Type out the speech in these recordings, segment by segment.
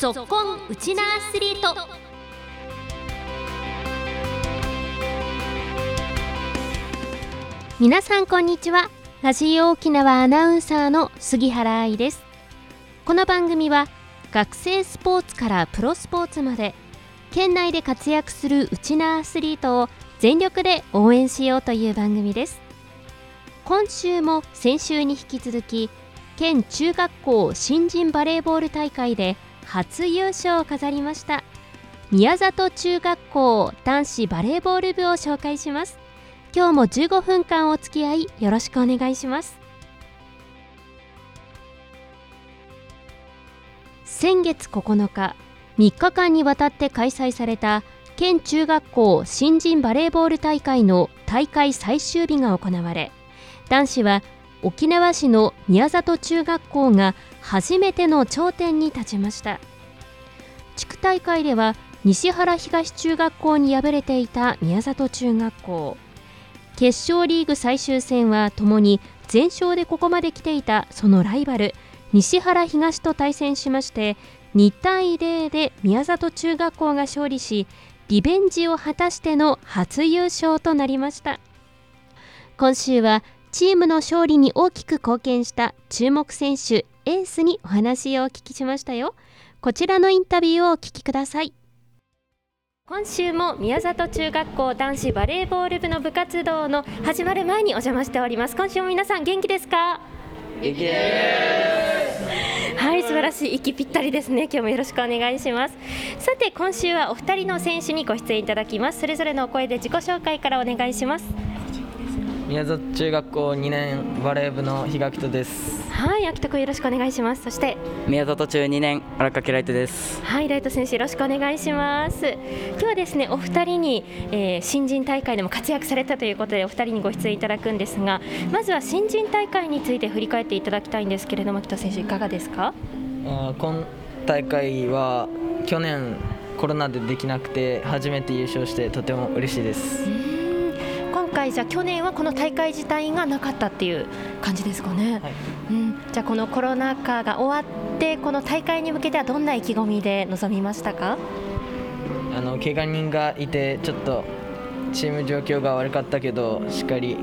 ぞっこんウチナアスリート。皆さんこんにちは。ラジオ沖縄アナウンサーの杉原愛です。この番組は学生スポーツからプロスポーツまで県内で活躍するウチナアスリートを全力で応援しようという番組です。今週も先週に引き続き県中学校新人バレーボール大会で初優勝を飾りました。宮里中学校男子バレーボール部を紹介します。今日も15分間お付き合いよろしくお願いします。先月9日3日間にわたって開催された県中学校新人バレーボール大会の大会最終日が行われ男子は沖縄市の宮里中学校が初めての頂点に立ちました。地区大会では西原東中学校に敗れていた宮里中学校。決勝リーグ最終戦はともに全勝でここまで来ていたそのライバル西原東と対戦しまして2対0で宮里中学校が勝利しリベンジを果たしての初優勝となりました。今週はチームの勝利に大きく貢献した注目選手エースにお話をお聞きしましたよ。こちらのインタビューをお聞きください。今週も宮里中学校男子バレーボール部の部活動の始まる前にお邪魔しております。今週も皆さん元気ですか？元気です。はい素晴らしい息ぴったりですね。今日もよろしくお願いします。さて今週はお二人の選手にご出演いただきます。それぞれのお声で自己紹介からお願いします。宮里中学校2年バレー部の比嘉人です。はい秋田君よろしくお願いします。そして宮里中2年荒掛ライトです。はいライト選手よろしくお願いします。今日はですねお二人に、えー、新人大会でも活躍されたということでお二人にご出演いただくんですがまずは新人大会について振り返っていただきたいんですけれども秋田選手いかがですか？あ今大会は去年コロナでできなくて初めて優勝してとても嬉しいです回じゃ去年はこの大会自体がなかったっていう感じですかね、はい、うん、じゃあこのコロナ禍が終わってこの大会に向けてはどんな意気込みで臨みましたか？あの怪我人がいてちょっとチーム状況が悪かったけどしっかり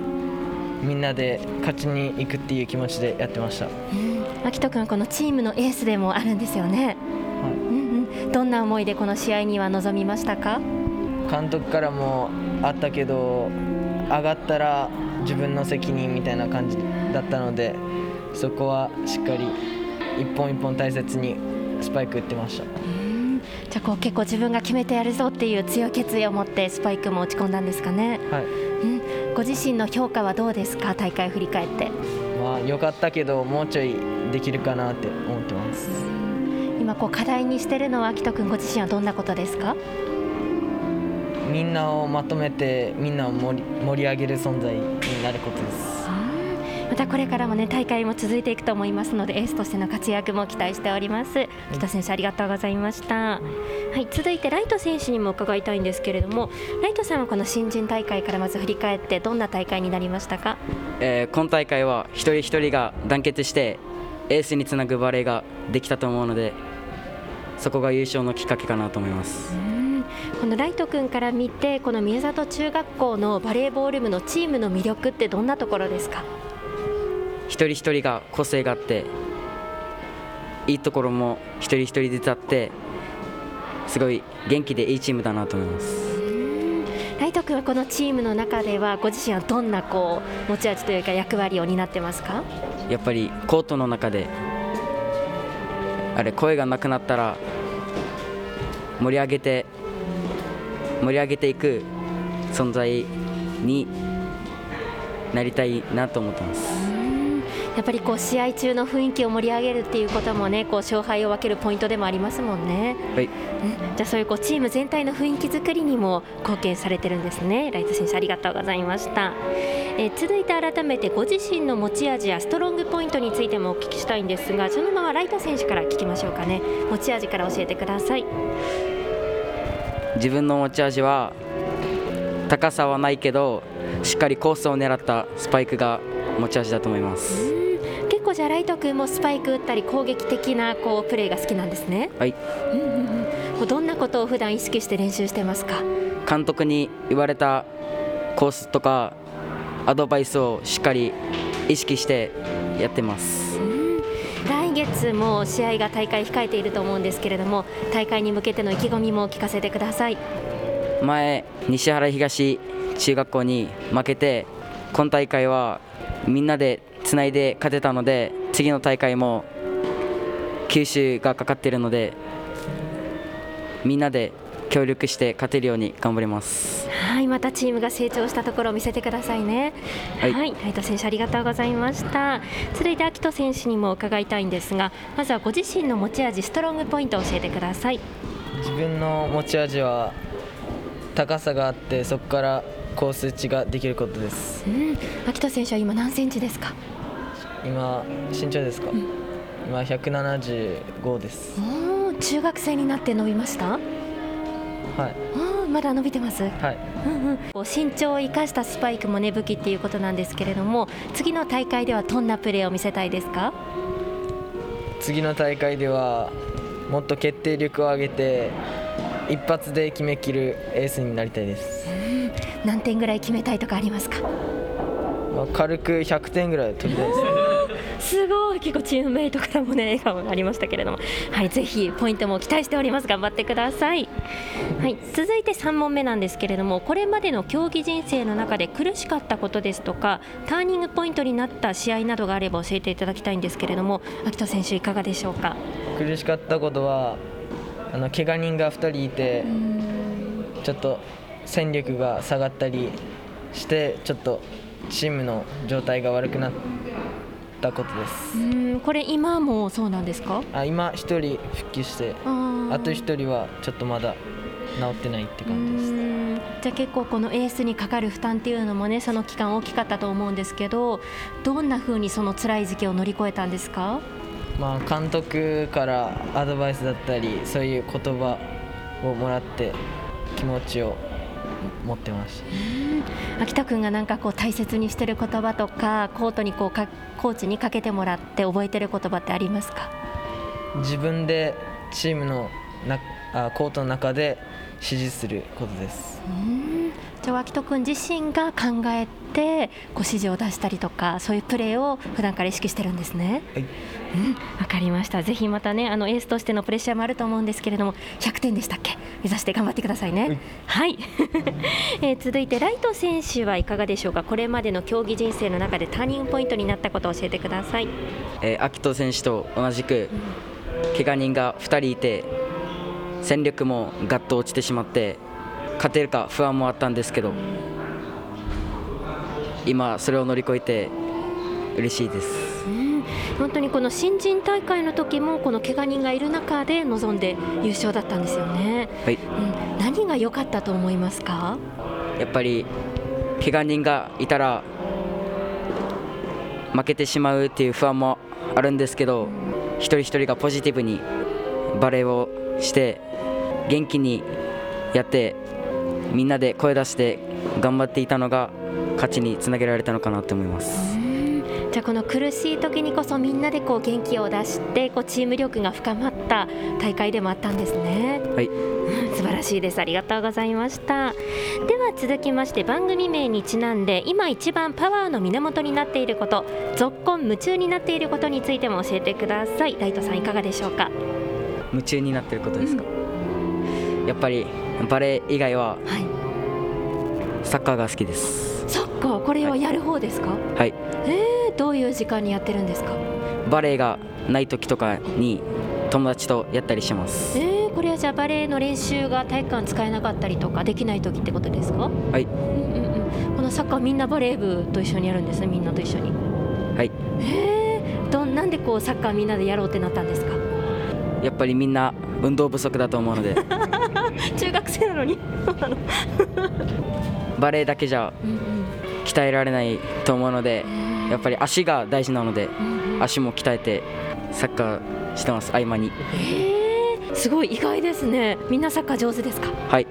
みんなで勝ちに行くっていう気持ちでやってました、うん、秋人君このチームのエースでもあるんですよね、はい。うんうん、どんな思いでこの試合には臨みましたか？監督からもあったけど上がったら自分の責任みたいな感じだったのでそこはしっかり一本一本大切にスパイク打ってました。じゃあこう結構自分が決めてやるぞっていう強い決意を持ってスパイクも落ち込んだんですかね。はい。うん、ご自身の評価はどうですか？大会振り返って。まあ良かったけどもうちょいできるかなって思ってます。今こう課題にしてるのは秋人君ご自身はどんなことですか？みんなをまとめてみんなを盛り盛り上げる存在になることです。またこれからもね大会も続いていくと思いますのでエースとしての活躍も期待しております。北選手ありがとうございました。はい続いてライト選手にも伺いたいんですけれどもライトさんはこの新人大会からまず振り返ってどんな大会になりましたか、えー、今大会は一人一人が団結してエースにつなぐバレーができたと思うのでそこが優勝のきっかけかなと思います。このライト君から見てこの宮里中学校のバレーボール部のチームの魅力ってどんなところですか？一人一人が個性があっていいところも一人一人で立ってすごい元気でいいチームだなと思います。ライト君はこのチームの中ではご自身はどんなこう持ち味というか役割を担ってますか？やっぱりコートの中であれ声がなくなったら盛り上げて盛り上げていく存在になりたいなと思ってます。やっぱりこう試合中の雰囲気を盛り上げるっていうこともねこう勝敗を分けるポイントでもありますもんね。はい。じゃあそういうこうチーム全体の雰囲気作りにも貢献されてるんですね。ライト選手ありがとうございました。え続いて改めてご自身の持ち味やストロングポイントについてもお聞きしたいんですがそのままライト選手から聞きましょうかね持ち味から教えてください。自分の持ち味は高さはないけどしっかりコースを狙ったスパイクが持ち味だと思います結構じゃあライト君もスパイク打ったり攻撃的なこうプレーが好きなんですね。はいうんうんうん。どんなことを普段意識して練習してますか？監督に言われたコースとかアドバイスをしっかり意識してやってます月も試合が大会控えていると思うんですけれども大会に向けての意気込みも聞かせてください。前西原東中学校に負けて今大会はみんなでつないで勝てたので次の大会も九州がかかっているのでみんなで協力して勝てるように頑張りますはい、またチームが成長したところを見せてくださいね。は、はいいライト選手ありがとうございました。続いて秋人選手にも伺いたいんですが、まずはご自身の持ち味、ストロングポイントを教えてください。自分の持ち味は高さがあってそこからコース打ちができることですうん、秋人選手は今何センチですか？今身長ですか、今175ですおお、中学生になって伸びました？はいまだ伸びてます。はいうん身長を生かしたスパイクもね武器っていうことなんですけれども、次の大会ではどんなプレーを見せたいですか？次の大会ではもっと決定力を上げて一発で決めきるエースになりたいです、何点ぐらい決めたいとかありますか？まあ、軽く100点ぐらい取りたいですねすごい。結構チームメイトからもね笑顔がありましたけれども。はいぜひポイントも期待しております。頑張ってください。はい続いて3問目なんですけれどもこれまでの競技人生の中で苦しかったことですとかターニングポイントになった試合などがあれば教えていただきたいんですけれども秋田選手いかがでしょうか？苦しかったことはあの怪我人が2人いてちょっと戦力が下がったりしてちょっとチームの状態が悪くなったことです。うんこれ今もそうなんですか？あ今1人復帰してああと1人はちょっとまだ治ってないって感じです。うん。じゃあ結構このエースにかかる負担っていうのもねその期間大きかったと思うんですけどどんな風にその辛い時期を乗り越えたんですか？まあ、監督からアドバイスだったりそういう言葉をもらって気持ちを持ってました秋田君がなんかこう大切にしてる言葉とかコートにこうかコーチにかけてもらって覚えてる言葉ってありますか？自分でチームのなあコートの中で指示することです。うん。じゃあ秋田君自身が考えてこう指示を出したりとかそういうプレーを普段から意識してるんですね。はいうん、わかりました。ぜひまたね、あのエースとしてのプレッシャーもあると思うんですけれども、100点でしたっけ？目指して頑張ってくださいね。はい。えー続いてライト選手はいかがでしょうか？これまでの競技人生の中でターニングポイントになったことを教えてください。えー、秋人選手と同じく怪我人が2人いて戦力もガッと落ちてしまって勝てるか不安もあったんですけど今それを乗り越えて嬉しいですうん、本当にこの新人大会の時もこの怪我人がいる中で臨んで優勝だったんですよね。はいうん、何が良かったと思いますか？やっぱり怪我人がいたら負けてしまうっていう不安もあるんですけど一人一人がポジティブにバレーをして元気にやってみんなで声出して頑張っていたのが勝ちにつなげられたのかなと思います。うんじゃあこの苦しい時にこそみんなでこう元気を出してこうチーム力が深まった大会でもあったんですね。はいうん 素晴らしいです。ありがとうございました。では続きまして番組名にちなんで今一番パワーの源になっていること、ぞっこん夢中になっていることについても教えてください。ライトさんいかがでしょうか？夢中になってることですか、やっぱりバレー以外ははい。サッカーが好きですそっか、これはやる方ですか？はいえー、どういう時間にやってるんですか？バレーがない時とかに友達とやったりしますえー、これはじゃあバレエの練習が体育館使えなかったりとかできない時ってことですか？はいうんうんうん。このサッカーみんなバレー部と一緒にやるんですね。みんなと一緒に。はいへえ。どんなんでこうサッカーみんなでやろうってなったんですか？やっぱりみんな運動不足だと思うので 中学生なのに？バレーだけじゃうんうん。鍛えられないと思うのでやっぱり足が大事なので足も鍛えてサッカーしてます合間にへえ。すごい意外ですね。みんなサッカー上手ですか？はい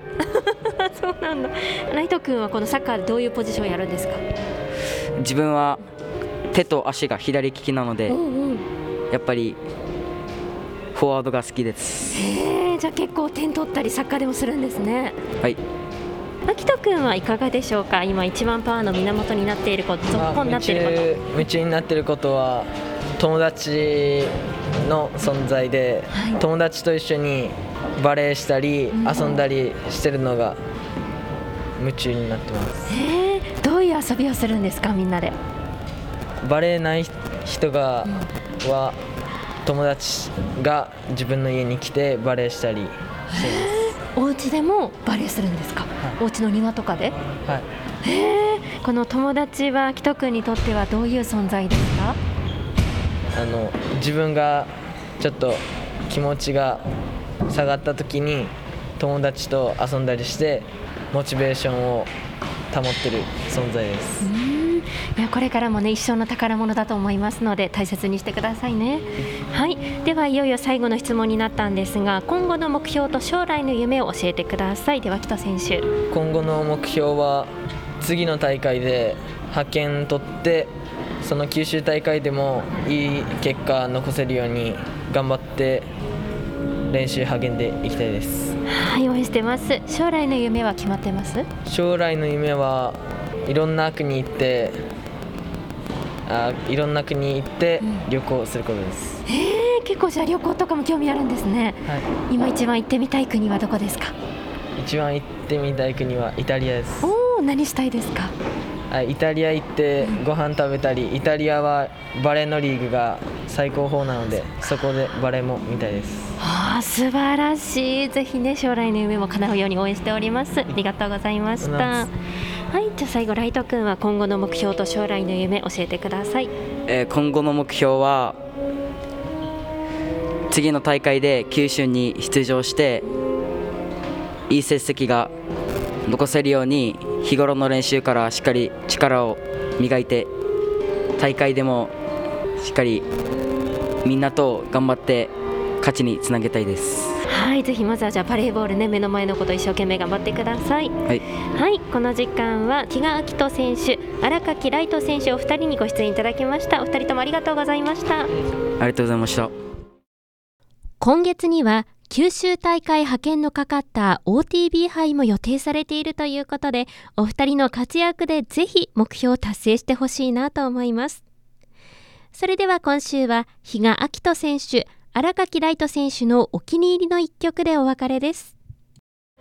そうなんだ。ライト君はこのサッカーでどういうポジションやるんですか？自分は手と足が左利きなのでうんうんやっぱりフォワードが好きですへえじゃあ結構点取ったりサッカーでもするんですねはい秋人君はいかがでしょうか？今一番パワーの源になっていること続まあ行になっているこ夢中夢中になってることは友達の存在で、はい。友達と一緒にバレーしたり、うん遊んだりしてるのが夢中になってます。えどういう遊びをするんですか？みんなで。バレーない人が、は友達が自分の家に来てバレーしたりしてお家でもバレーするんですか、お家の庭とかで？はい、へえこの友達は秋人君にとってはどういう存在ですか？あの自分がちょっと気持ちが下がった時に友達と遊んだりしてモチベーションを保ってる存在ですこれからもね一生の宝物だと思いますので大切にしてくださいね。はい。ではいよいよ最後の質問になったんですが今後の目標と将来の夢を教えてください。では木戸選手。今後の目標は次の大会で派遣取ってその九州大会でもいい結果残せるように頑張って練習励んでいきたいです。はい応援してます。将来の夢は決まってます？将来の夢はいろんな国行ってあいろんな国行ってうん。旅行することです、えー、結構じゃあ旅行とかも興味あるんですね。はい、今一番行ってみたい国はどこですか？一番行ってみたい国はイタリアです。おお何したいですか？あイタリア行ってご飯食べたりイタリアはバレーのリーグが最高峰なのでそこでバレーも見たいです。あー素晴らしい。ぜひね将来の夢も叶うように応援しております。ありがとうございましたはいじゃあ最後ライト君は今後の目標と将来の夢教えてくださいえー今後の目標は次の大会で九州に出場していい成績が残せるように日頃の練習からしっかり力を磨いて大会でもしっかりみんなと頑張って勝ちにつなげたいです。はいぜひまずはじゃあバレーボールね目の前のこと一生懸命頑張ってください。はい、はいこの時間は比嘉明人選手荒垣ライト選手お二人にご出演いただきました。お二人ともありがとうございました。ありがとうございました。今月には九州大会派遣のかかった OTB 杯も予定されているということでお二人の活躍でぜひ目標を達成してほしいなと思います。それでは今週は比嘉明人選手荒垣ライト選手のお気に入りの一曲でお別れです。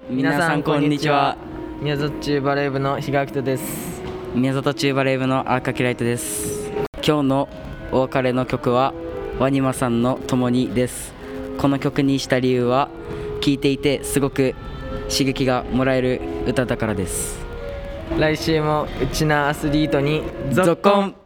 皆さんこんにちは。宮里中バレー部の比嘉明人です。宮里中バレー部の荒垣ライトです。今日のお別れの曲はワニマさんの共にです。この曲にした理由は聴いていてすごく刺激がもらえる歌だからです。来週もうちなアスリートにゾッコン